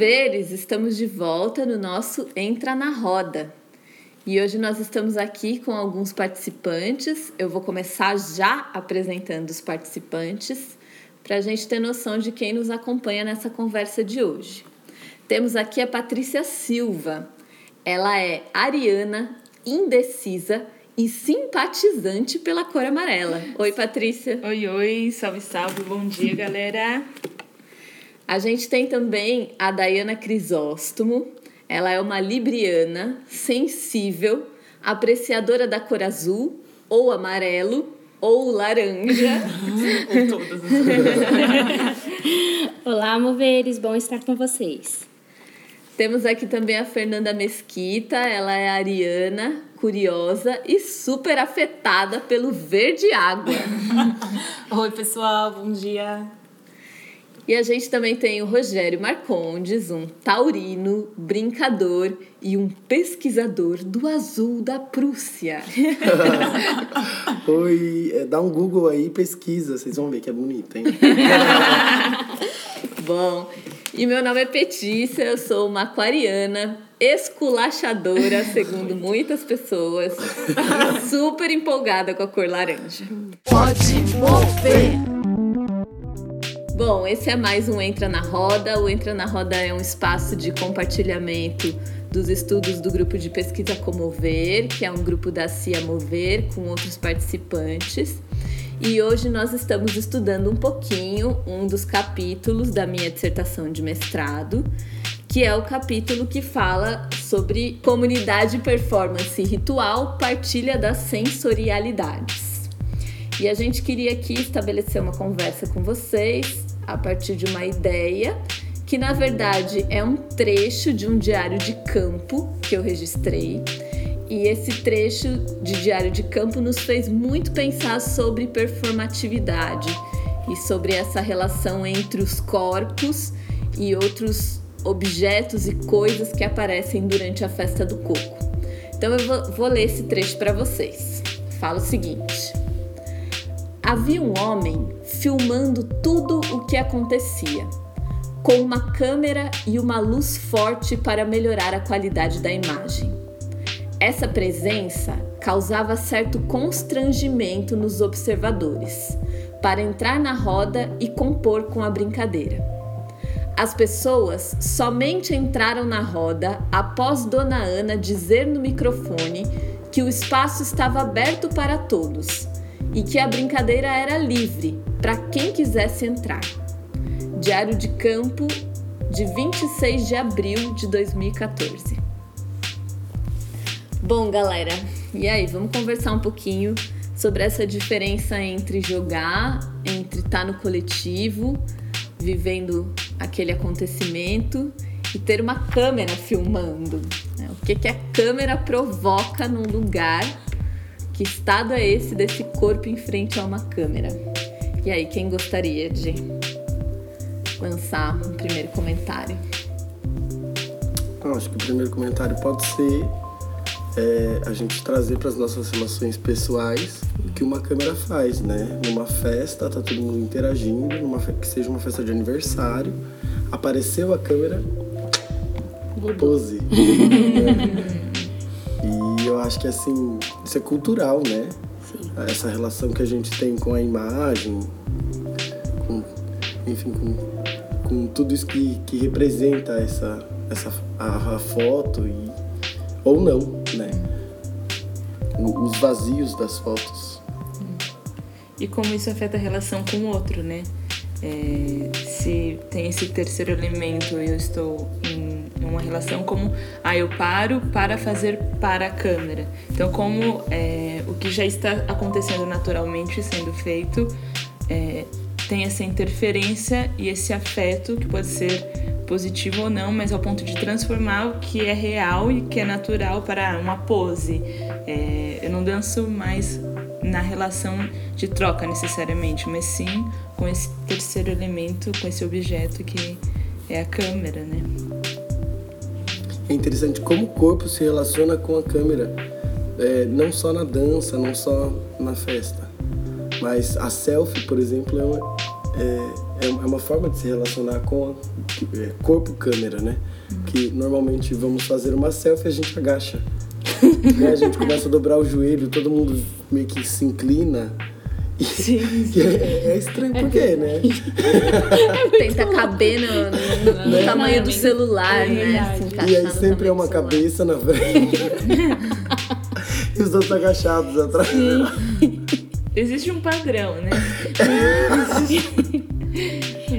Moveres, estamos de volta no nosso Entra na Roda. E hoje nós estamos aqui com alguns participantes. Eu vou começar já apresentando os participantes para a gente ter noção de quem nos acompanha nessa conversa de hoje. Temos aqui a Patrícia Silva. Ela é ariana, indecisa e simpatizante pela cor amarela. Oi, Patrícia. Oi, oi, salve, salve, bom dia, galera. A gente tem também a Dayana Crisóstomo. Ela é uma libriana, sensível, apreciadora da cor azul ou amarelo ou laranja. ou todas. Olá, moveres, bom estar com vocês. Temos aqui também a Fernanda Mesquita, ela é ariana, curiosa e super afetada pelo verde água. Oi, pessoal, bom dia. E a gente também tem o Rogério Marcondes, um taurino, brincador e um pesquisador do azul da Prússia. Oi, é, dá um Google aí pesquisa, vocês vão ver que é bonito, hein? Bom, e meu nome é Petícia, eu sou uma aquariana, esculachadora, segundo muitas pessoas, super empolgada com a cor laranja. Pode mover! Bom, esse é mais um Entra na Roda. O Entra na Roda é um espaço de compartilhamento dos estudos do grupo de pesquisa Comover, que é um grupo da CIA Mover, com outros participantes. E hoje nós estamos estudando um pouquinho um dos capítulos da minha dissertação de mestrado, que é o capítulo que fala sobre comunidade performance ritual, partilha das sensorialidades. E a gente queria aqui estabelecer uma conversa com vocês a partir de uma ideia que na verdade é um trecho de um diário de campo que eu registrei. E esse trecho de diário de campo nos fez muito pensar sobre performatividade e sobre essa relação entre os corpos e outros objetos e coisas que aparecem durante a festa do coco. Então eu vou, ler esse trecho para vocês. Fala o seguinte: Havia um homem filmando tudo o que acontecia, com uma câmera e uma luz forte para melhorar a qualidade da imagem. Essa presença causava certo constrangimento nos observadores para entrar na roda e compor com a brincadeira. As pessoas somente entraram na roda após Dona Ana dizer no microfone que o espaço estava aberto para todos e que a brincadeira era livre para quem quisesse entrar. Diário de Campo, de 26 de abril de 2014. Bom, galera, e aí, vamos conversar um pouquinho sobre essa diferença entre jogar, entre estar tá no coletivo, vivendo aquele acontecimento e ter uma câmera filmando. Né? O que, que a câmera provoca num lugar que estado é esse desse corpo em frente a uma câmera? E aí, quem gostaria de lançar um primeiro comentário? Eu acho que o primeiro comentário pode ser é, a gente trazer para as nossas relações pessoais o que uma câmera faz, né? Numa festa, tá todo mundo interagindo, numa que seja uma festa de aniversário, apareceu a câmera, pose. Eu acho que assim, isso é cultural, né? Sim. Essa relação que a gente tem com a imagem, com, enfim, com, com tudo isso que, que representa essa, essa a, a foto e ou não, né? Os vazios das fotos. E como isso afeta a relação com o outro, né? É, se tem esse terceiro elemento, eu estou em uma relação como ah, eu paro para fazer para a câmera. Então, como é, o que já está acontecendo naturalmente sendo feito é, tem essa interferência e esse afeto que pode ser positivo ou não, mas ao ponto de transformar o que é real e que é natural para uma pose. É, eu não danço mais na relação de troca necessariamente, mas sim com esse terceiro elemento, com esse objeto que é a câmera, né? é interessante como o corpo se relaciona com a câmera, é, não só na dança, não só na festa, mas a selfie, por exemplo, é uma, é, é, é uma forma de se relacionar com é, corpo-câmera, né? Que normalmente vamos fazer uma selfie a gente agacha. né? A gente começa a dobrar o joelho, todo mundo meio que se inclina. E, e é, é, estranho, por quê, né? Tenta caber no, no, no né? tamanho do celular, é né? e aí sempre é uma cabeça na frente. e os outros agachados atrás. Sim. Existe um padrão, né?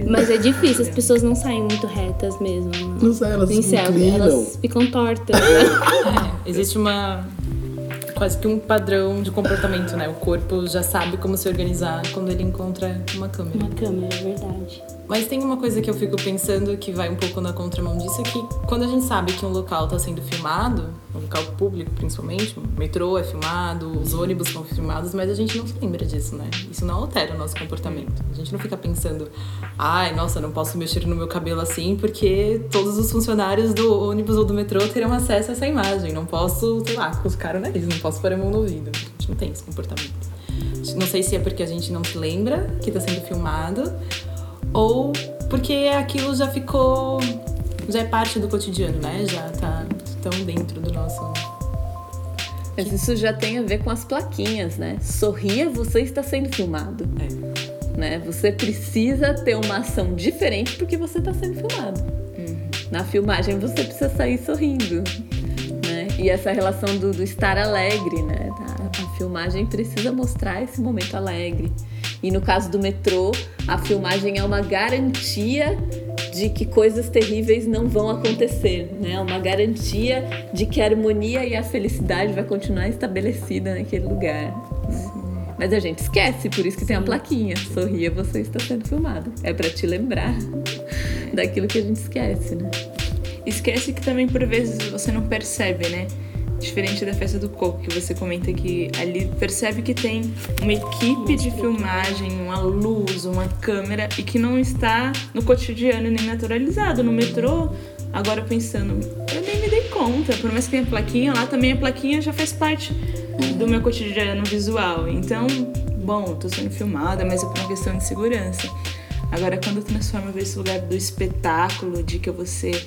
Mas é difícil, as pessoas não saem muito retas mesmo. Não saem, elas. Elas ficam tortas. Né? É, existe uma quase que um padrão de comportamento, né? O corpo já sabe como se organizar quando ele encontra uma câmera. Uma câmera, é verdade. Mas tem uma coisa que eu fico pensando que vai um pouco na contramão disso, é que quando a gente sabe que um local está sendo filmado, um local público principalmente, o metrô é filmado, os ônibus são filmados, mas a gente não se lembra disso, né? Isso não altera o nosso comportamento. A gente não fica pensando, ai, nossa, não posso mexer no meu cabelo assim porque todos os funcionários do ônibus ou do metrô terão acesso a essa imagem. Não posso, sei lá, cuscar o nariz, não posso pôr a mão no ouvido. A gente não tem esse comportamento. Não sei se é porque a gente não se lembra que está sendo filmado ou porque aquilo já ficou. já é parte do cotidiano, né? Já tá tão dentro do nosso. Mas isso já tem a ver com as plaquinhas, né? Sorria, você está sendo filmado. É. Né? Você precisa ter uma ação diferente porque você está sendo filmado. Uhum. Na filmagem você precisa sair sorrindo. Né? E essa relação do, do estar alegre, né? A, a filmagem precisa mostrar esse momento alegre. E no caso do metrô, a filmagem é uma garantia de que coisas terríveis não vão acontecer, né? Uma garantia de que a harmonia e a felicidade vai continuar estabelecida naquele lugar. Mas a gente esquece, por isso que tem a plaquinha. Sorria, você está sendo filmado. É para te lembrar daquilo que a gente esquece, né? Esquece que também por vezes você não percebe, né? Diferente da festa do coco, que você comenta que ali percebe que tem uma equipe de filmagem, uma luz, uma câmera e que não está no cotidiano nem naturalizado. No metrô, agora pensando, eu nem me dei conta, por mais que tenha plaquinha lá, também a plaquinha já faz parte do meu cotidiano visual. Então, bom, tô sendo filmada, mas é por uma questão de segurança. Agora, quando transforma esse lugar do espetáculo, de que eu vou ser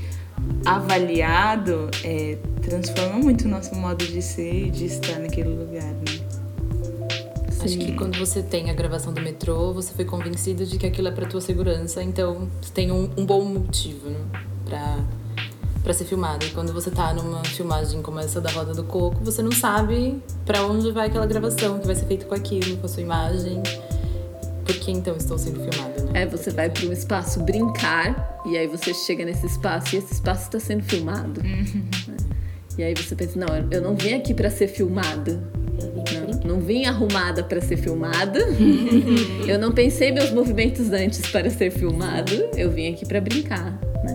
avaliado, é, transforma muito o nosso modo de ser e de estar naquele lugar, né? Acho que quando você tem a gravação do metrô, você foi convencido de que aquilo é para tua segurança, então você tem um, um bom motivo né, para para ser filmado. E quando você tá numa filmagem como essa da Roda do Coco, você não sabe para onde vai aquela gravação, que vai ser feito com aquilo, com a sua imagem. Por que então estou sendo filmada? É, você vai para um espaço brincar e aí você chega nesse espaço e esse espaço está sendo filmado. Uhum. E aí você pensa, não, eu não vim aqui para ser filmada. Não, não vim arrumada para ser filmada. eu não pensei meus movimentos antes para ser filmado. Eu vim aqui para brincar, né?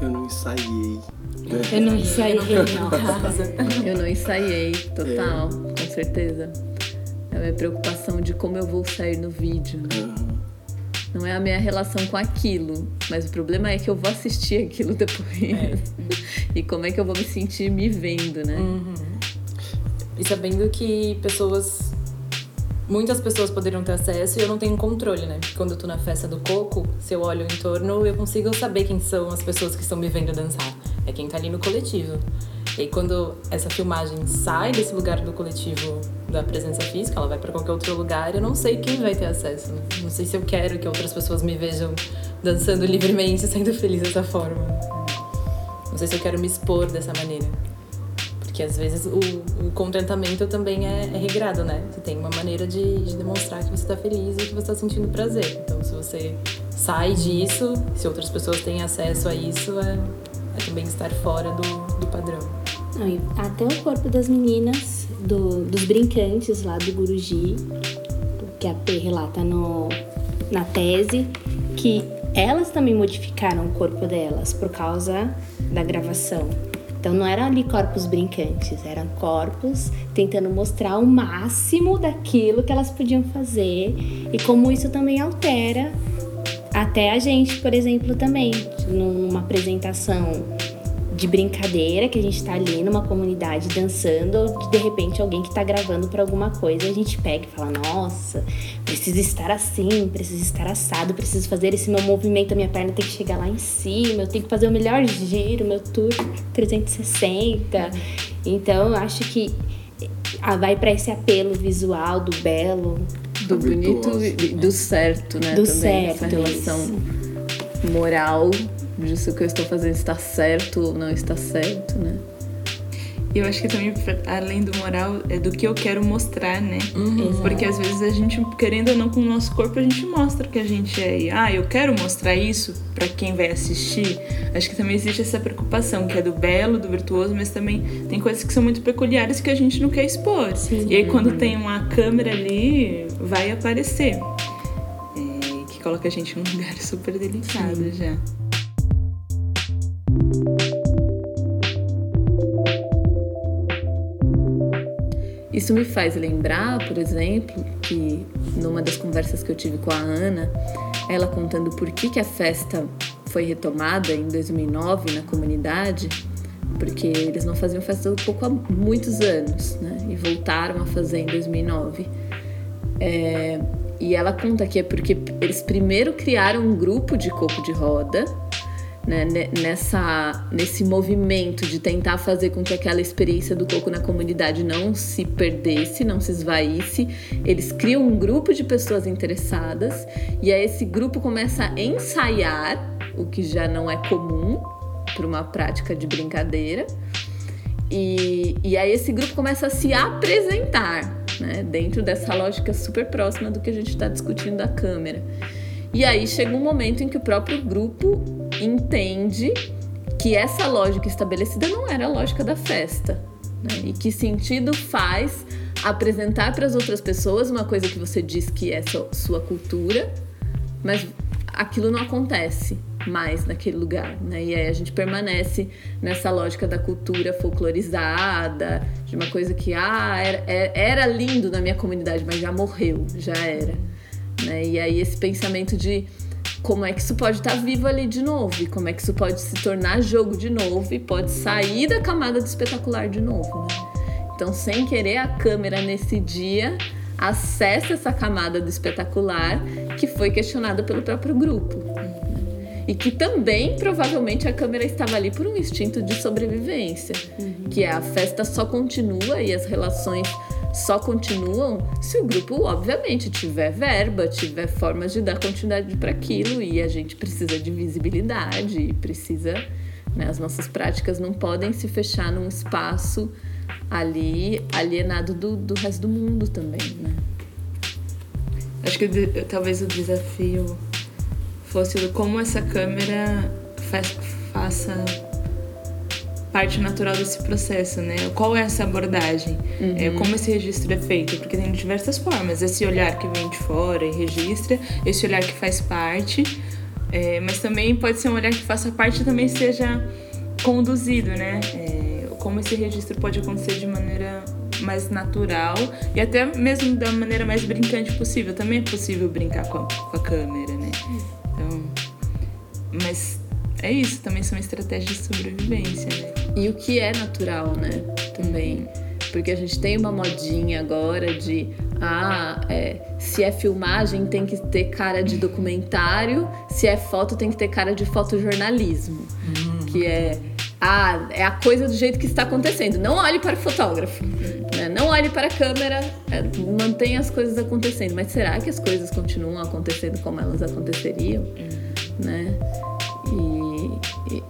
Eu não ensaiei. Né? Eu não ensaiei, não. eu não ensaiei, total, é. com certeza. É a minha preocupação de como eu vou sair no vídeo. Né? Uhum. Não é a minha relação com aquilo, mas o problema é que eu vou assistir aquilo depois. É. e como é que eu vou me sentir me vendo, né? Uhum. E sabendo que pessoas. Muitas pessoas poderiam ter acesso e eu não tenho controle, né? Quando eu tô na festa do coco, se eu olho em torno, eu consigo saber quem são as pessoas que estão me vendo dançar. É quem tá ali no coletivo. E aí, quando essa filmagem sai desse lugar do coletivo da presença física, ela vai para qualquer outro lugar, eu não sei quem vai ter acesso. Não sei se eu quero que outras pessoas me vejam dançando livremente, sendo feliz dessa forma. Não sei se eu quero me expor dessa maneira. Porque às vezes o, o contentamento também é, é, regrado, né? Você tem uma maneira de, de demonstrar que você está feliz e que você está sentindo prazer. Então, se você sai disso, se outras pessoas têm acesso a isso, é, é também estar fora do, do padrão. Até o corpo das meninas, do, dos brincantes lá do Guruji, que a P relata no, na tese, que elas também modificaram o corpo delas por causa da gravação. Então não eram ali corpos brincantes, eram corpos tentando mostrar o máximo daquilo que elas podiam fazer e como isso também altera até a gente, por exemplo, também, numa apresentação de brincadeira, que a gente tá ali numa comunidade dançando, ou de, repente alguém que tá gravando pra alguma coisa, a gente pega e fala, nossa, preciso estar assim, preciso estar assado, preciso fazer esse meu movimento, a minha perna tem que chegar lá em cima, eu tenho que fazer o melhor giro, meu tour 360. Então eu acho que ah, vai para esse apelo visual do belo, do bonito e do certo, né? Do também, certo, essa relação isso. moral disso que eu estou fazendo está certo ou não está certo, né? E eu acho que também, além do moral, é do que eu quero mostrar, né? Porque às vezes a gente, querendo ou não, com o nosso corpo, a gente mostra que a gente é. E, ah, eu quero mostrar isso para quem vai assistir. Acho que também existe essa preocupação, que é do belo, do virtuoso, mas também tem coisas que são muito peculiares que a gente não quer expor. Sim. E aí, quando tem uma câmera ali, vai aparecer. É, que coloca a gente num lugar super delicado já. Isso me faz lembrar, por exemplo, que numa das conversas que eu tive com a Ana, ela contando por que, que a festa foi retomada em 2009 na comunidade, porque eles não faziam festa há muitos anos, né? E voltaram a fazer em 2009. É, e ela conta que é porque eles primeiro criaram um grupo de coco de roda, né, nessa, nesse movimento de tentar fazer com que aquela experiência do coco na comunidade não se perdesse, não se esvaísse, eles criam um grupo de pessoas interessadas e aí esse grupo começa a ensaiar, o que já não é comum para uma prática de brincadeira. E, e aí esse grupo começa a se apresentar, né, dentro dessa lógica super próxima do que a gente está discutindo da câmera. E aí chega um momento em que o próprio grupo entende que essa lógica estabelecida não era a lógica da festa. Né? E que sentido faz apresentar para as outras pessoas uma coisa que você diz que é sua cultura, mas aquilo não acontece mais naquele lugar, né? E aí a gente permanece nessa lógica da cultura folclorizada, de uma coisa que ah, era, era lindo na minha comunidade, mas já morreu, já era. Né? E aí esse pensamento de como é que isso pode estar vivo ali de novo, e como é que isso pode se tornar jogo de novo e pode sair da camada do espetacular de novo. Né? Então, sem querer, a câmera nesse dia acessa essa camada do espetacular que foi questionada pelo próprio grupo. E que também, provavelmente, a câmera estava ali por um instinto de sobrevivência, uhum. que é a festa só continua e as relações só continuam se o grupo, obviamente, tiver verba, tiver formas de dar continuidade para aquilo e a gente precisa de visibilidade, precisa. Né, as nossas práticas não podem se fechar num espaço ali alienado do, do resto do mundo também, né? Acho que talvez o desafio fosse como essa câmera faz, faça parte natural desse processo, né? Qual é essa abordagem? Uhum. É, como esse registro é feito? Porque tem diversas formas. Esse olhar que vem de fora e registra, esse olhar que faz parte, é, mas também pode ser um olhar que faça parte e também seja conduzido, né? É, como esse registro pode acontecer de maneira mais natural e até mesmo da maneira mais brincante possível. Também é possível brincar com a, com a câmera, né? Então, mas é isso, também são estratégias de sobrevivência, né? E o que é natural, né? Também. Porque a gente tem uma modinha agora de ah, é, se é filmagem tem que ter cara de documentário, se é foto tem que ter cara de fotojornalismo. Hum. Que é ah, é a coisa do jeito que está acontecendo. Não olhe para o fotógrafo, né? não olhe para a câmera, é, mantenha as coisas acontecendo. Mas será que as coisas continuam acontecendo como elas aconteceriam? Hum. Né?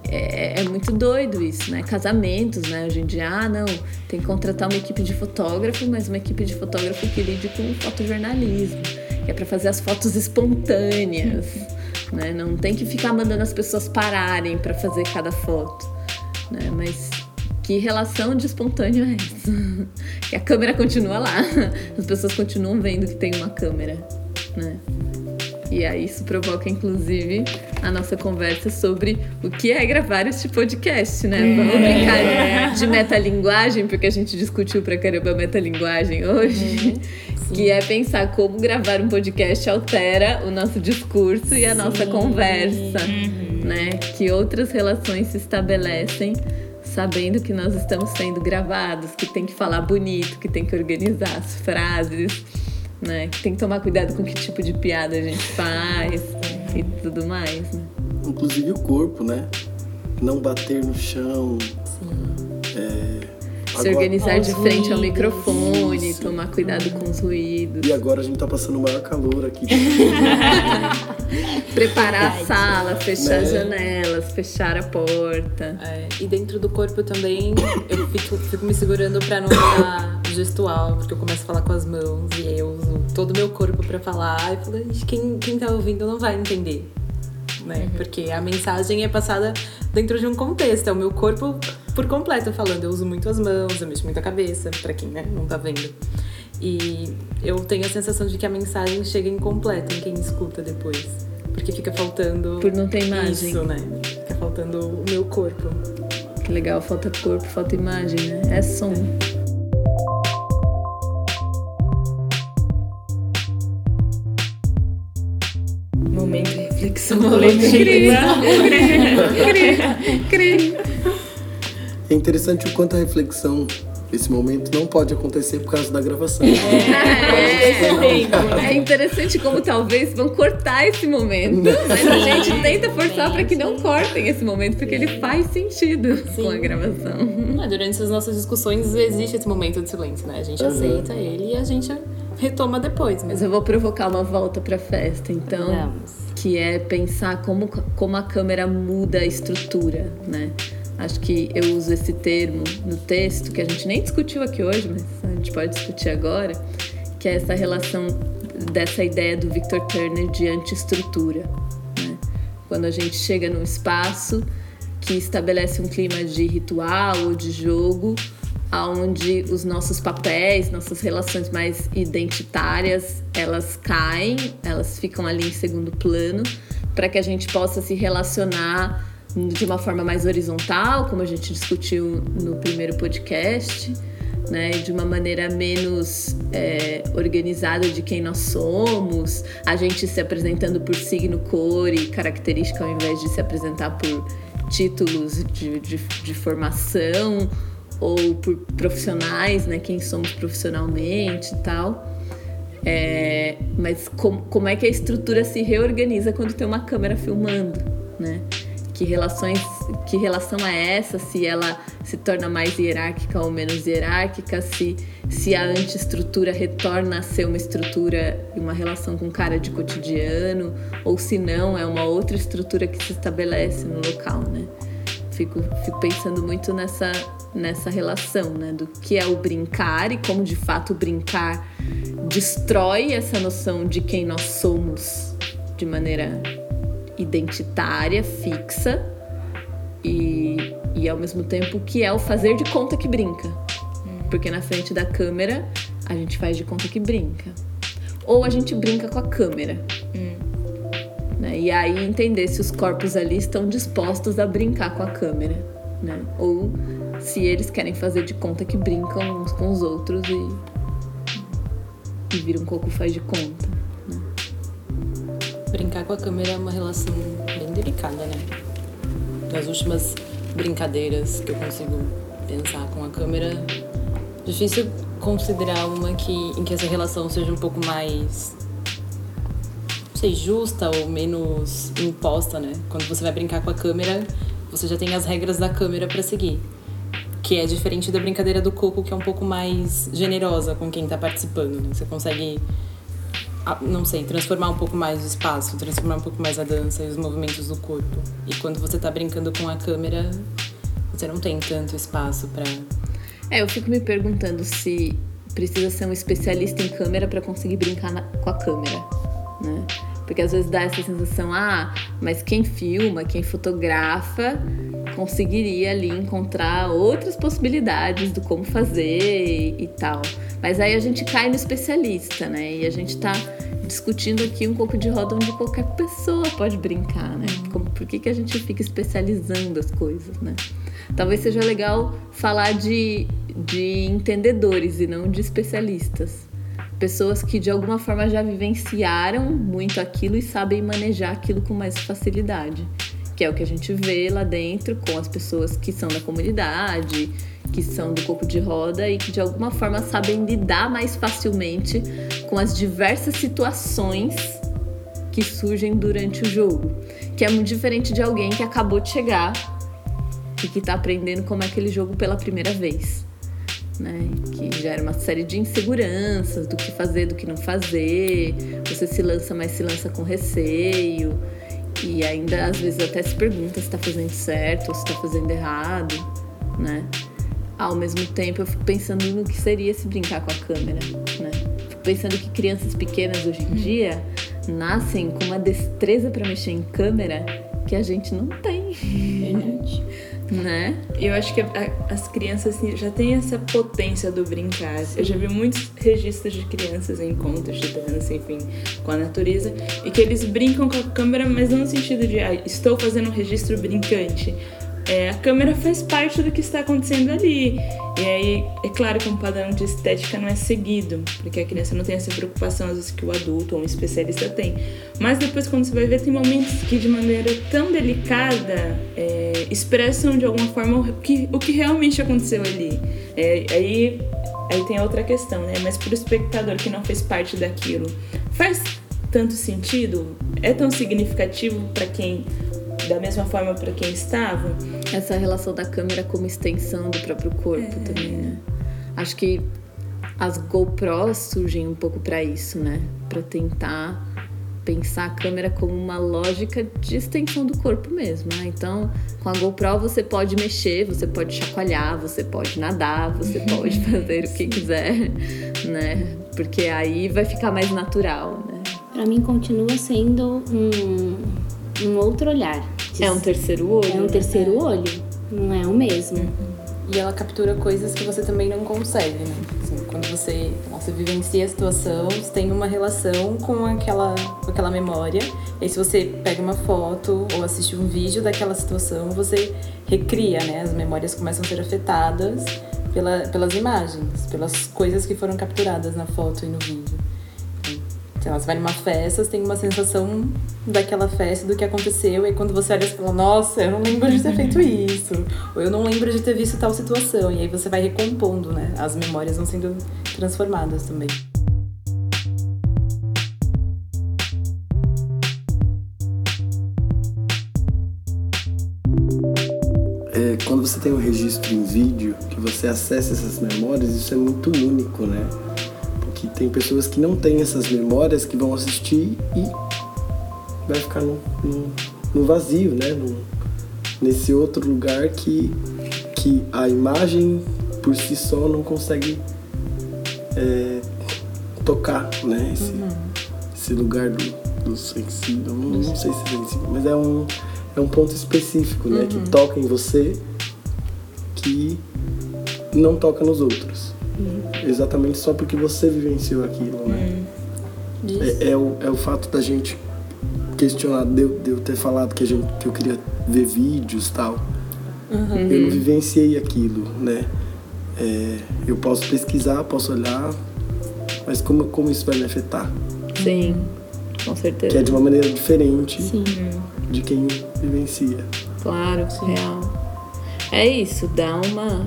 É, é, muito doido isso, né? Casamentos, né? Hoje em dia, ah, não, tem que contratar uma equipe de fotógrafo, mas uma equipe de fotógrafo que lide com fotojornalismo, que é para fazer as fotos espontâneas, né? Não tem que ficar mandando as pessoas pararem para fazer cada foto, né? Mas que relação de espontâneo é essa? que a câmera continua lá, as pessoas continuam vendo que tem uma câmera, né? E aí isso provoca, inclusive, a nossa conversa sobre o que é gravar este podcast, né? Vamos brincar é. de metalinguagem, porque a gente discutiu pra caramba metalinguagem hoje. Uhum. Que é pensar como gravar um podcast altera o nosso discurso e a Sim. nossa conversa, uhum. né? Que outras relações se estabelecem sabendo que nós estamos sendo gravados, que tem que falar bonito, que tem que organizar as frases, né? Que tem que tomar cuidado com que tipo de piada a gente faz e tudo mais, né? Inclusive o corpo, né? Não bater no chão. É, Se agora- organizar de frente ao microfone, Isso. tomar cuidado com os ruídos, E agora a gente tá passando o maior calor aqui. preparar a sala, fechar as Né? janelas, fechar a porta. É, e dentro do corpo também eu fico, fico me segurando pra não dar gestual, porque eu começo a falar com as mãos e aí eu uso todo o meu corpo pra falar. E falo, "Ixi, quem, quem tá ouvindo não vai entender. Né? Porque a mensagem é passada dentro de um contexto, é o meu corpo por completo falando. Eu uso muito as mãos, eu mexo muito a cabeça, pra quem né, não tá vendo. E eu tenho a sensação de que a mensagem chega incompleta em quem escuta depois. Porque fica faltando. Por não ter imagem. Isso, né? Fica faltando o meu corpo. Que legal, falta corpo, falta imagem, né? É som. Momento coletiva. É interessante o quanto a reflexão nesse momento não pode acontecer por causa da gravação. É, é interessante como talvez vão cortar esse momento, mas a gente tenta forçar para que não cortem esse momento, porque ele faz sentido com a gravação. Ah, Durante as nossas discussões existe esse momento de silêncio, né? A gente Uhum. aceita ele e a gente retoma depois. Mas Mas eu vou provocar uma volta para festa, então, Vamos. que é pensar como, como a câmera muda a estrutura, né? Acho que eu uso esse termo no texto, que a gente nem discutiu aqui hoje, mas a gente pode discutir agora, que é essa relação dessa ideia do Victor Turner de antiestrutura. Né? Quando a gente chega num espaço que estabelece um clima de ritual ou de jogo, aonde os nossos papéis, nossas relações mais identitárias, elas caem, elas ficam ali em segundo plano, para que a gente possa se relacionar de uma forma mais horizontal, como a gente discutiu no primeiro podcast, né, de uma maneira menos é, organizada de quem nós somos, a gente se apresentando por signo, cor e característica ao invés de se apresentar por títulos de, de, de formação ou por profissionais, né, quem somos profissionalmente e tal. É, mas com, como é que a estrutura se reorganiza quando tem uma câmera filmando, né? Que relações, que relação é essa? Se ela se torna mais hierárquica ou menos hierárquica? Se, se a antiestrutura retorna a ser uma estrutura e uma relação com cara de cotidiano? Ou se não, é uma outra estrutura que se estabelece no local, né? Fico, fico pensando muito nessa, nessa relação, né? Do que é o brincar e como de fato brincar destrói essa noção de quem nós somos de maneira identitária, fixa e, e ao mesmo tempo que é o fazer de conta que brinca. Porque na frente da câmera a gente faz de conta que brinca. Ou a gente brinca com a câmera. Né? E aí entender se os corpos ali estão dispostos a brincar com a câmera. Né? Ou se eles querem fazer de conta que brincam uns com os outros e, e vira um coco faz de conta. brincar com a câmera é uma relação bem delicada, né? Das últimas brincadeiras que eu consigo pensar com a câmera, difícil considerar uma que, em que essa relação seja um pouco mais sei, justa ou menos imposta, né? Quando você vai brincar com a câmera, você já tem as regras da câmera para seguir. Que é diferente da brincadeira do coco, que é um pouco mais generosa com quem tá participando, né? Você consegue, não sei, transformar um pouco mais o espaço, transformar um pouco mais a dança e os movimentos do corpo. E quando você tá brincando com a câmera, você não tem tanto espaço para É, eu fico me perguntando se precisa ser um especialista em câmera para conseguir brincar na- com a câmera, né? Porque às vezes dá essa sensação, ah, mas quem filma, quem fotografa, conseguiria ali encontrar outras possibilidades do como fazer e, e tal. Mas aí a gente cai no especialista, né? E a gente tá discutindo aqui um pouco de roda onde qualquer pessoa pode brincar, né? Como, por que, que a gente fica especializando as coisas, né? Talvez seja legal falar de, de entendedores e não de especialistas. Pessoas que de alguma forma já vivenciaram muito aquilo e sabem manejar aquilo com mais facilidade. que é o que a gente vê lá dentro com as pessoas que são da comunidade, que são do corpo de roda e que de alguma forma sabem lidar mais facilmente com as diversas situações que surgem durante o jogo, que é muito diferente de alguém que acabou de chegar e que está aprendendo como é aquele jogo pela primeira vez. Né, que gera uma série de inseguranças do que fazer, do que não fazer. Você se lança, mas se lança com receio. E ainda às vezes até se pergunta se está fazendo certo ou se está fazendo errado, né? Ao mesmo tempo eu fico pensando no que seria se brincar com a câmera, né? Fico pensando que crianças pequenas hoje em dia nascem com uma destreza para mexer em câmera que a gente não tem. Né? Eu acho que a, a, as crianças assim, já têm essa potência do brincar. Eu já vi muitos registros de crianças em contos de dança, enfim, com a natureza, e que eles brincam com a câmera, mas não no sentido de ah, estou fazendo um registro brincante, é, a câmera faz parte do que está acontecendo ali. E aí, é claro que um padrão de estética não é seguido, porque a criança não tem essa preocupação, às vezes, que o adulto ou um especialista tem. Mas depois, quando você vai ver, tem momentos que, de maneira tão delicada, é, expressam de alguma forma o que, o que realmente aconteceu ali. É, aí, aí tem outra questão, né? Mas para o espectador que não fez parte daquilo, faz tanto sentido? É tão significativo para quem da mesma forma para quem estava. Essa relação da câmera como extensão do próprio corpo é. também, né? Acho que as GoPros surgem um pouco para isso, né? Para tentar pensar a câmera como uma lógica de extensão do corpo mesmo. Né? Então, com a GoPro você pode mexer, você pode chacoalhar, você pode nadar, você pode fazer o que quiser, né? Porque aí vai ficar mais natural, né? Para mim continua sendo um, um outro olhar. É um terceiro olho. É um terceiro né? olho, não é o mesmo. Uhum. E ela captura coisas que você também não consegue, né? Assim, quando você, você vivencia a situação, você tem uma relação com aquela, com aquela memória. E aí, se você pega uma foto ou assiste um vídeo daquela situação, você recria, né? As memórias começam a ser afetadas pela, pelas imagens, pelas coisas que foram capturadas na foto e no vídeo. Então, você vai numa festa, você tem uma sensação daquela festa, do que aconteceu, e quando você olha, você fala, nossa, eu não lembro de ter feito isso, ou eu não lembro de ter visto tal situação, e aí você vai recompondo, né? As memórias vão sendo transformadas também. É, quando você tem um registro em vídeo, que você acessa essas memórias, isso é muito único, né? Tem pessoas que não têm essas memórias que vão assistir e vai ficar no, no, no vazio, né? No, nesse outro lugar que, que a imagem por si só não consegue é, tocar, né? Esse, uhum. esse lugar do, do sensível, não, não, sei se é sensível, mas é um, é um ponto específico, né? Uhum. Que toca em você que não toca nos outros. Exatamente só porque você vivenciou aquilo, né? Uhum. É, é, o, é o fato da gente questionar, de, de eu ter falado que, a gente, que eu queria ver vídeos tal. Uhum. Eu não vivenciei aquilo, né? É, eu posso pesquisar, posso olhar, mas como, como isso vai me afetar? Sim, com certeza. Que é de uma maneira diferente Sim. de quem vivencia. Claro, Sim. real. É isso, dá uma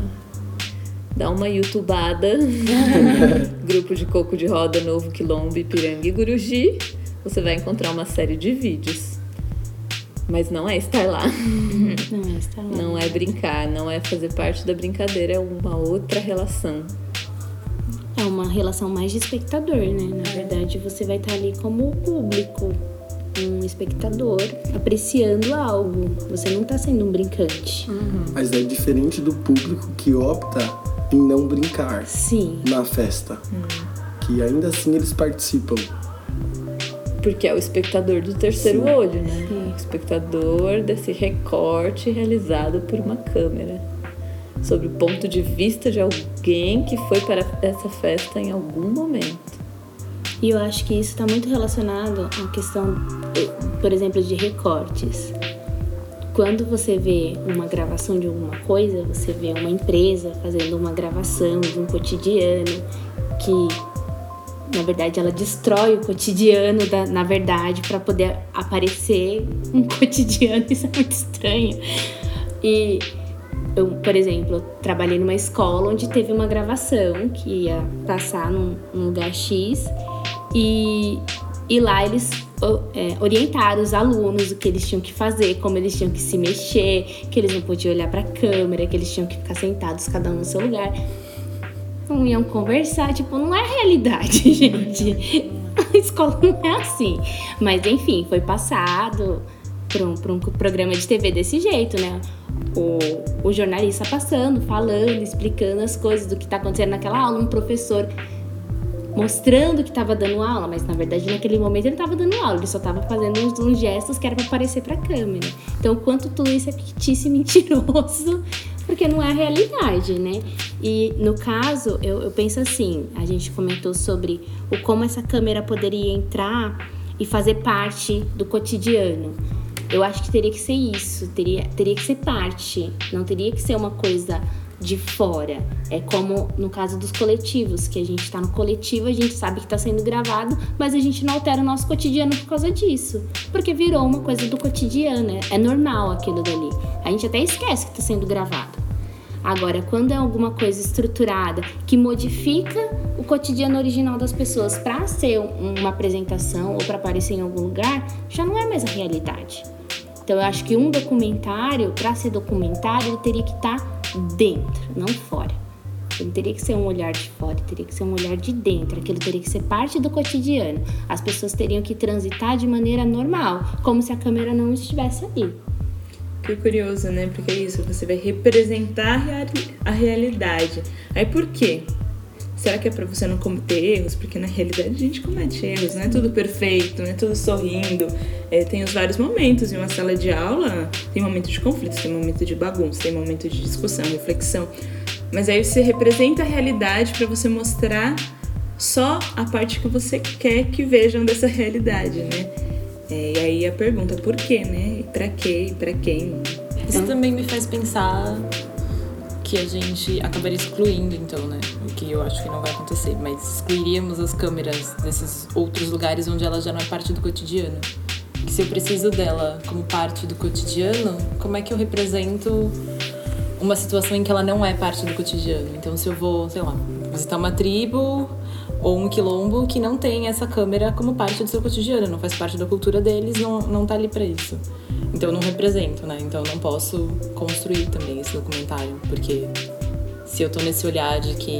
dá uma youtubada, grupo de coco de roda, Novo Quilombo, Ipiranga e Guruji, você vai encontrar uma série de vídeos. Mas não é estar lá. Não é estar lá. Não é brincar, não é fazer parte da brincadeira, é uma outra relação. É uma relação mais de espectador, né? Na verdade, você vai estar ali como público, um espectador apreciando algo. Você não está sendo um brincante. Uhum. Mas é diferente do público que opta em não brincar Sim. na festa. Hum. Que ainda assim eles participam. Porque é o espectador do terceiro Sim. olho, né? Sim. O espectador desse recorte realizado por uma câmera. Sobre o ponto de vista de alguém que foi para essa festa em algum momento. E eu acho que isso está muito relacionado à questão, por exemplo, de recortes quando você vê uma gravação de alguma coisa, você vê uma empresa fazendo uma gravação de um cotidiano que na verdade, ela destrói o cotidiano, da, na verdade, para poder aparecer um cotidiano. Isso é muito estranho. E eu, por exemplo, trabalhei numa escola onde teve uma gravação que ia passar num, num lugar X e, e lá eles é, orientaram os alunos o que eles tinham que fazer, como eles tinham que se mexer, que eles não podiam olhar para a câmera, que eles tinham que ficar sentados cada um no seu lugar não iam conversar. Tipo, não é realidade, gente. A escola não é assim. Mas enfim, foi passado para um, um programa de TV desse jeito, né? O, o jornalista passando, falando, explicando as coisas do que está acontecendo naquela aula, um professor mostrando que estava dando aula, mas na verdade naquele momento ele estava dando aula, ele só estava fazendo uns, uns, gestos que era para aparecer para a câmera. Então, quanto tudo isso é fictício e mentiroso, porque não é a realidade, né? E no caso, eu, eu penso assim: a gente comentou sobre o como essa câmera poderia entrar e fazer parte do cotidiano. Eu acho que teria que ser isso, teria, teria que ser parte, não teria que ser uma coisa de fora. É como no caso dos coletivos, que a gente está no coletivo, a gente sabe que está sendo gravado, mas a gente não altera o nosso cotidiano por causa disso. Porque virou uma coisa do cotidiano, é, é normal aquilo dali. A gente até esquece que está sendo gravado. Agora, quando é alguma coisa estruturada que modifica o cotidiano original das pessoas para ser uma apresentação ou para aparecer em algum lugar, já não é mais a realidade. Então, eu acho que um documentário, para ser documentário, ele teria que estar tá dentro, não fora. Ele teria que ser um olhar de fora, teria que ser um olhar de dentro, aquilo teria que ser parte do cotidiano. As pessoas teriam que transitar de maneira normal, como se a câmera não estivesse ali. Que curioso, né? Porque é isso, você vai representar a realidade. Aí por quê? Será que é para você não cometer erros? Porque na realidade a gente comete erros, não é tudo perfeito, não é tudo sorrindo. É, tem os vários momentos em uma sala de aula, tem momento de conflito, tem momento de bagunça, tem momento de discussão, reflexão. Mas aí você representa a realidade para você mostrar só a parte que você quer que vejam dessa realidade, né? É, e aí a pergunta, por quê, né? E pra quê? E pra quem? Isso também me faz pensar que a gente acabaria excluindo, então, né? O que eu acho que não vai acontecer, mas excluiríamos as câmeras desses outros lugares onde ela já não é parte do cotidiano. Que se eu preciso dela como parte do cotidiano, como é que eu represento uma situação em que ela não é parte do cotidiano? Então, se eu vou, sei lá, visitar uma tribo ou um quilombo que não tem essa câmera como parte do seu cotidiano, não faz parte da cultura deles, não, não tá ali para isso. Então eu não represento, né? Então eu não posso construir também esse documentário, porque se eu tô nesse olhar de que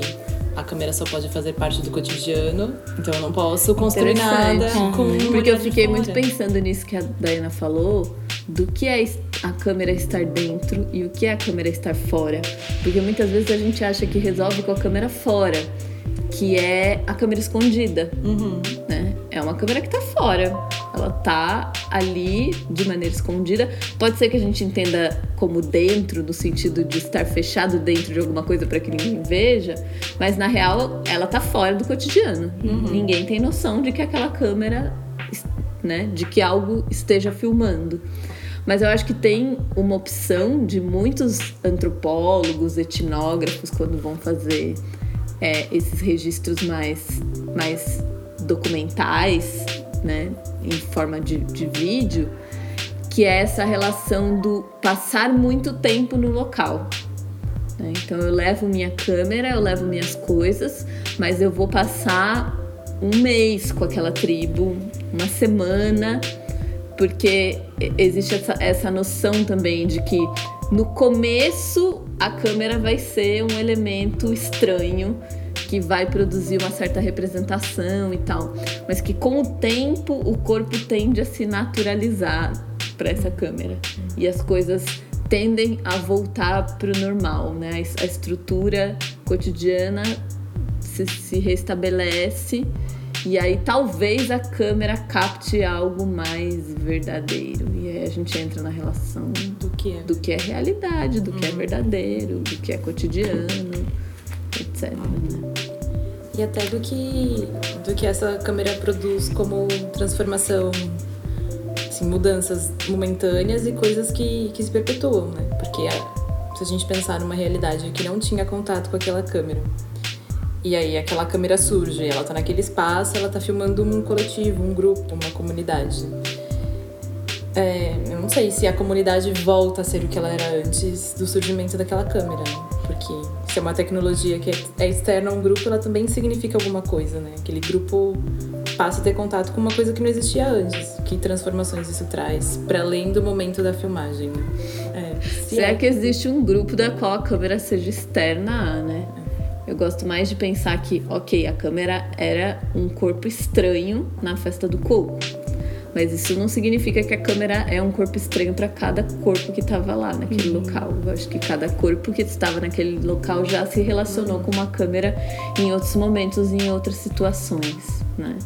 a câmera só pode fazer parte do cotidiano, então eu não posso construir nada com um Porque eu fiquei muito pensando nisso que a Diana falou, do que é a câmera estar dentro e o que é a câmera estar fora. Porque muitas vezes a gente acha que resolve com a câmera fora que é a câmera escondida. Uhum. Né? É uma câmera que tá fora. Ela tá ali de maneira escondida. Pode ser que a gente entenda como dentro, no sentido de estar fechado dentro de alguma coisa para que ninguém veja, mas na real ela tá fora do cotidiano. Uhum. Ninguém tem noção de que aquela câmera, né, de que algo esteja filmando. Mas eu acho que tem uma opção de muitos antropólogos, etnógrafos, quando vão fazer é, esses registros mais, mais documentais, né, em forma de, de vídeo, que é essa relação do passar muito tempo no local. Né? Então eu levo minha câmera, eu levo minhas coisas, mas eu vou passar um mês com aquela tribo, uma semana, porque existe essa, essa noção também de que no começo a câmera vai ser um elemento estranho que vai produzir uma certa representação e tal, mas que com o tempo o corpo tende a se naturalizar para essa câmera e as coisas tendem a voltar para o normal, né? A estrutura cotidiana se, se restabelece e aí talvez a câmera capte algo mais verdadeiro. E aí a gente entra na relação do que é, do que é realidade, do que é uhum. verdadeiro, do que é cotidiano, etc. Né? E até do que, do que essa câmera produz como transformação, assim, mudanças momentâneas e coisas que, que se perpetuam, né? Porque a, se a gente pensar numa realidade que não tinha contato com aquela câmera E aí aquela câmera surge, ela tá naquele espaço, ela tá filmando um coletivo, um grupo, uma comunidade. É, eu não sei se a comunidade volta a ser o que ela era antes do surgimento daquela câmera, né? Porque se é uma tecnologia que é externa a um grupo, ela também significa alguma coisa, né? Aquele grupo passa a ter contato com uma coisa que não existia antes. Que transformações isso traz, para além do momento da filmagem. Né? É, Será é... que existe um grupo da qual a câmera seja externa, né? Eu gosto mais de pensar que, ok, a câmera era um corpo estranho na festa do coco. Mas isso não significa que a câmera é um corpo estranho para cada corpo que estava lá naquele uhum. local. Eu acho que cada corpo que estava naquele local já se relacionou com uma câmera em outros momentos, em outras situações, né?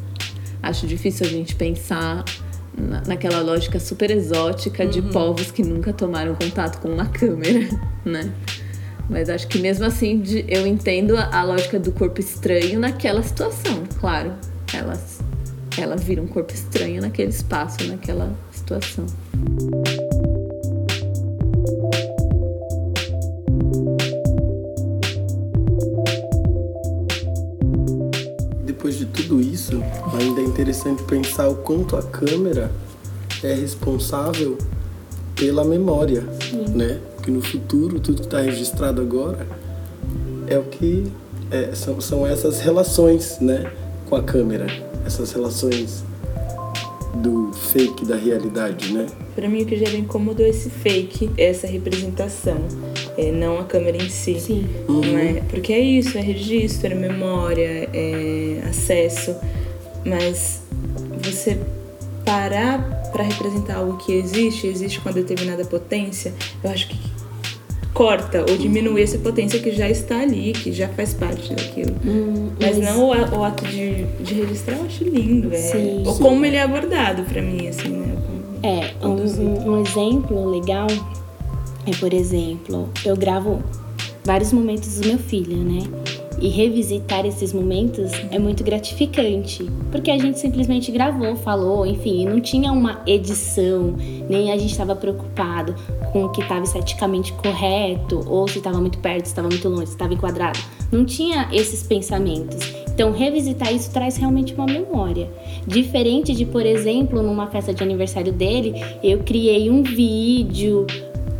Acho difícil a gente pensar naquela lógica super exótica de uhum. povos que nunca tomaram contato com uma câmera, né? Mas acho que mesmo assim eu entendo a, lógica do corpo estranho naquela situação, claro. Elas, ela vira um corpo estranho naquele espaço, naquela situação. Depois de tudo isso, ainda é interessante pensar o quanto a câmera é responsável pela memória, Sim. né? Porque no futuro, tudo que está registrado agora é o que é, são, são essas relações né, com a câmera, essas relações do fake da realidade, né? Para mim o que gera incômodo é esse fake, essa representação, é, não a câmera em si. Sim. Uhum. É, porque é isso, é registro, é memória, é acesso, mas você parar para representar algo que existe, existe com uma determinada potência, eu acho que corta ou diminui essa potência que já está ali, que já faz parte daquilo. Hum, mas, mas, não o, o ato de, de, registrar, eu acho lindo. É, sim, ou sim. como ele é abordado para mim, assim, né? É, um, um exemplo legal é, por exemplo, eu gravo vários momentos do meu filho, né? E revisitar esses momentos é muito gratificante, porque a gente simplesmente gravou, falou, enfim, não tinha uma edição, nem a gente estava preocupado com o que estava esteticamente correto, ou se estava muito perto, se estava muito longe, se estava enquadrado. Não tinha esses pensamentos. Então, revisitar isso traz realmente uma memória. Diferente de, por exemplo, numa festa de aniversário dele, eu criei um vídeo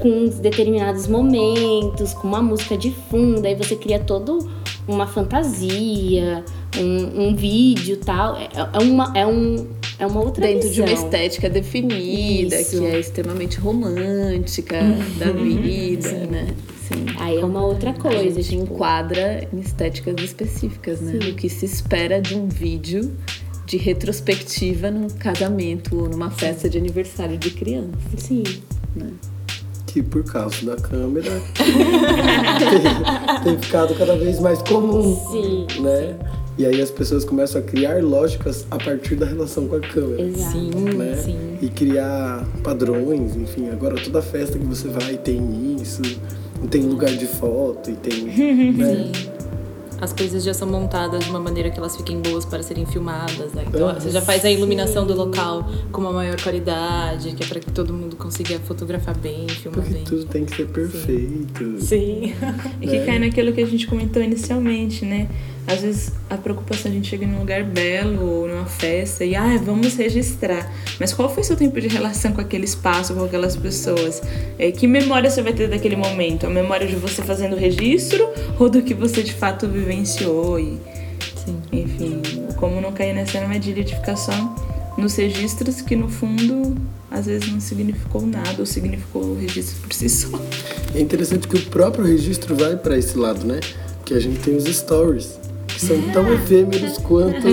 com determinados momentos, com uma música de fundo, aí você cria todo uma fantasia, um, um vídeo tal. É, é, uma, é, um, é uma outra Dentro visão. de uma estética definida, Isso. que é extremamente romântica uhum. da vida, Sim. né? Sim. Aí é uma outra coisa. A gente tipo... enquadra em estéticas específicas, né? Sim. O que se espera de um vídeo de retrospectiva num casamento ou numa festa de aniversário de criança. Sim. Né? Que por causa da câmera tem, tem, ficado cada vez mais comum. Sim. Né? E aí as pessoas começam a criar lógicas a partir da relação com a câmera. Exato. Sim, né? sim. E criar padrões, enfim, agora toda festa que você vai tem isso, tem lugar de foto e tem. né? Sim as coisas já são montadas de uma maneira que elas fiquem boas para serem filmadas, né? Então você já faz a iluminação do local com uma maior qualidade, que é para que todo mundo consiga fotografar bem, filmar Porque bem. tudo tem que ser perfeito. Sim. e que cai naquilo que a gente comentou inicialmente, né? Às vezes a preocupação a gente chega num lugar belo ou numa festa e ah, vamos registrar. Mas qual foi seu tempo de relação com aquele espaço, com aquelas pessoas? É, que memória você vai ter daquele momento? A memória de você fazendo o registro ou do que você de fato vivenciou? E, Sim. Enfim, como não cair nessa armadilha de ficar só nos registros que no fundo às vezes não significou nada ou significou o registro por si só. É interessante que o próprio registro vai para esse lado, né? Que a gente tem os stories são tão efêmeros quanto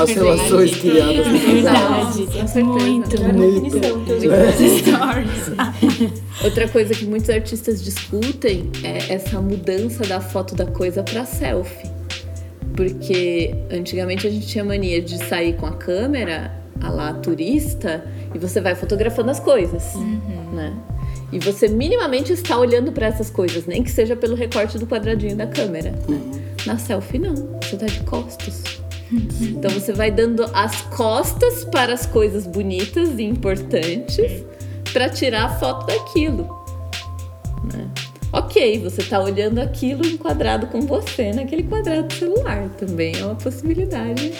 as relações criadas no Verdade, muito. Muito. Outra coisa que muitos artistas discutem é essa mudança da foto da coisa para selfie. Porque antigamente a gente tinha mania de sair com a câmera, a lá turista, e você vai fotografando as coisas, uhum. né? E você minimamente está olhando para essas coisas, nem que seja pelo recorte do quadradinho da câmera. Né? Na selfie, não. Você tá de costas. Então você vai dando as costas para as coisas bonitas e importantes para tirar a foto daquilo. Né? Ok, você tá olhando aquilo enquadrado com você naquele quadrado do celular. Também é uma possibilidade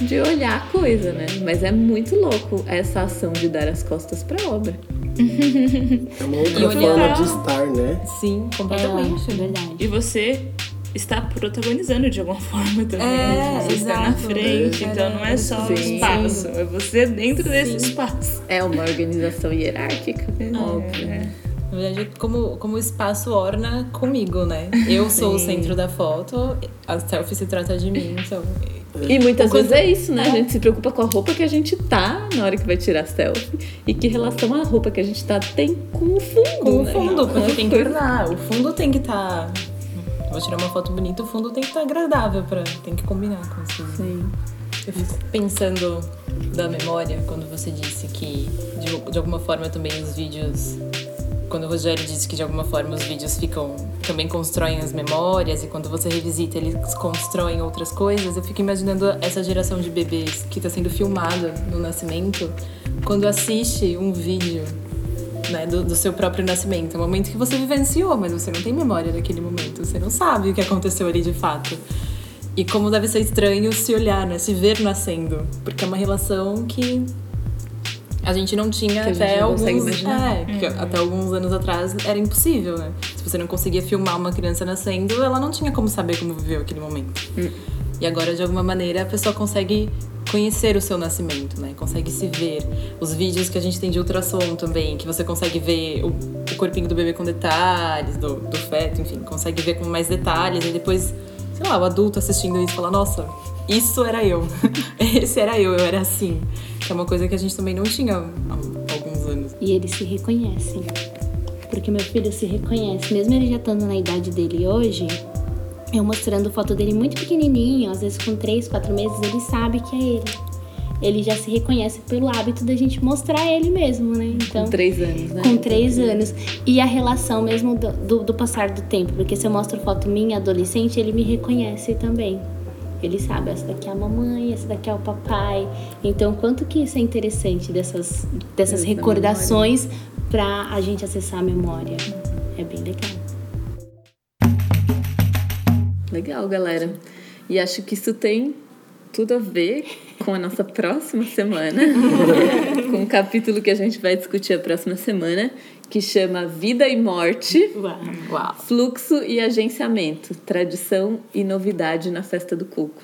de olhar a coisa, né? Mas é muito louco essa ação de dar as costas pra obra. É uma outra E olhar- forma de estar, né? Sim, completamente. É verdade. E você está protagonizando de alguma forma também. É, você está na exato. frente, É. então não é só o Sim. espaço, é você dentro desse espaço. É uma organização hierárquica, óbvio. É. Na verdade, como, como o espaço orna comigo, né? Eu sou o Sim. centro da foto, a selfie se trata de mim, então. E muitas vezes é isso, né? A gente se preocupa com a roupa que a gente tá na hora que vai tirar selfie. E que relação a roupa que a gente tá tem com o fundo. Com o né? fundo, porque tem que ornar. O fundo tem que estar. Vou tirar uma foto bonita, o fundo tem que estar agradável, pra... tem que combinar com isso. Sim. Eu fico pensando da memória, quando você disse que, de, de alguma forma, também os vídeos. Quando o Rogério disse que, de alguma forma, os vídeos ficam. também constroem as memórias, e quando você revisita, eles constroem outras coisas. Eu fico imaginando essa geração de bebês que está sendo filmada no nascimento, quando assiste um vídeo. Né, do, do seu próprio nascimento. É um momento que você vivenciou, mas você não tem memória daquele momento. Você não sabe o que aconteceu ali de fato. E como deve ser estranho se olhar, né? Se ver nascendo. Porque é uma relação que a gente não tinha Que a gente até alguns. É, que até alguns anos atrás era impossível, né? Se você não conseguia filmar uma criança nascendo, ela não tinha como saber como viveu aquele momento. E agora, de alguma maneira, a pessoa consegue conhecer o seu nascimento, né? Consegue se ver. Os vídeos que a gente tem de ultrassom também, que você consegue ver o, o corpinho do bebê com detalhes, do, do feto, enfim, consegue ver com mais detalhes. E depois, sei lá, o adulto assistindo isso fala, nossa, isso era eu. Esse era eu, eu era assim. Que é uma coisa que a gente também não tinha há alguns anos. E eles se reconhecem. Porque meu filho se reconhece. Mesmo ele já estando na idade dele hoje, eu mostrando foto dele muito pequenininho, às vezes com 3, 4 meses, ele sabe que é ele. Ele já se reconhece pelo hábito da gente mostrar ele mesmo, né? Então, Com três anos, né? com três anos. E a relação mesmo do, do, do passar do tempo. Porque se eu mostro foto minha adolescente, ele me reconhece também. Ele sabe, essa daqui é a mamãe, essa daqui é o papai. Então, quanto que isso é interessante dessas, dessas Essa recordações pra a gente acessar a memória. É bem legal. Legal, galera. E acho que isso tem tudo a ver com a nossa próxima semana, com o capítulo que a gente vai discutir a próxima semana, que chama Vida e Morte, Uau! Fluxo e Agenciamento, Tradição e Novidade na Festa do Coco.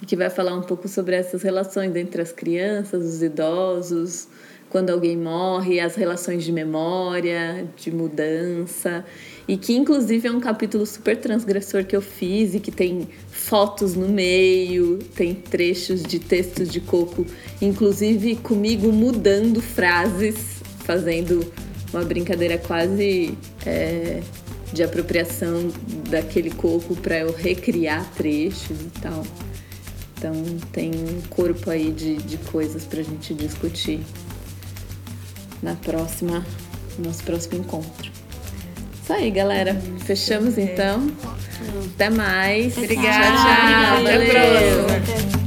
E que vai falar um pouco sobre essas relações entre as crianças, os idosos, quando alguém morre, as relações de memória, de mudança. E que, inclusive, é um capítulo super transgressor que eu fiz e que tem fotos no meio, tem trechos de textos de coco, inclusive comigo mudando frases, fazendo uma brincadeira quase é, de apropriação daquele coco para eu recriar trechos e tal. Então tem um corpo aí de, de coisas pra gente discutir na próxima, no nosso próximo encontro. Isso aí, galera. Fechamos então. Até mais. Obrigada. Tchau, tchau. Até a próxima.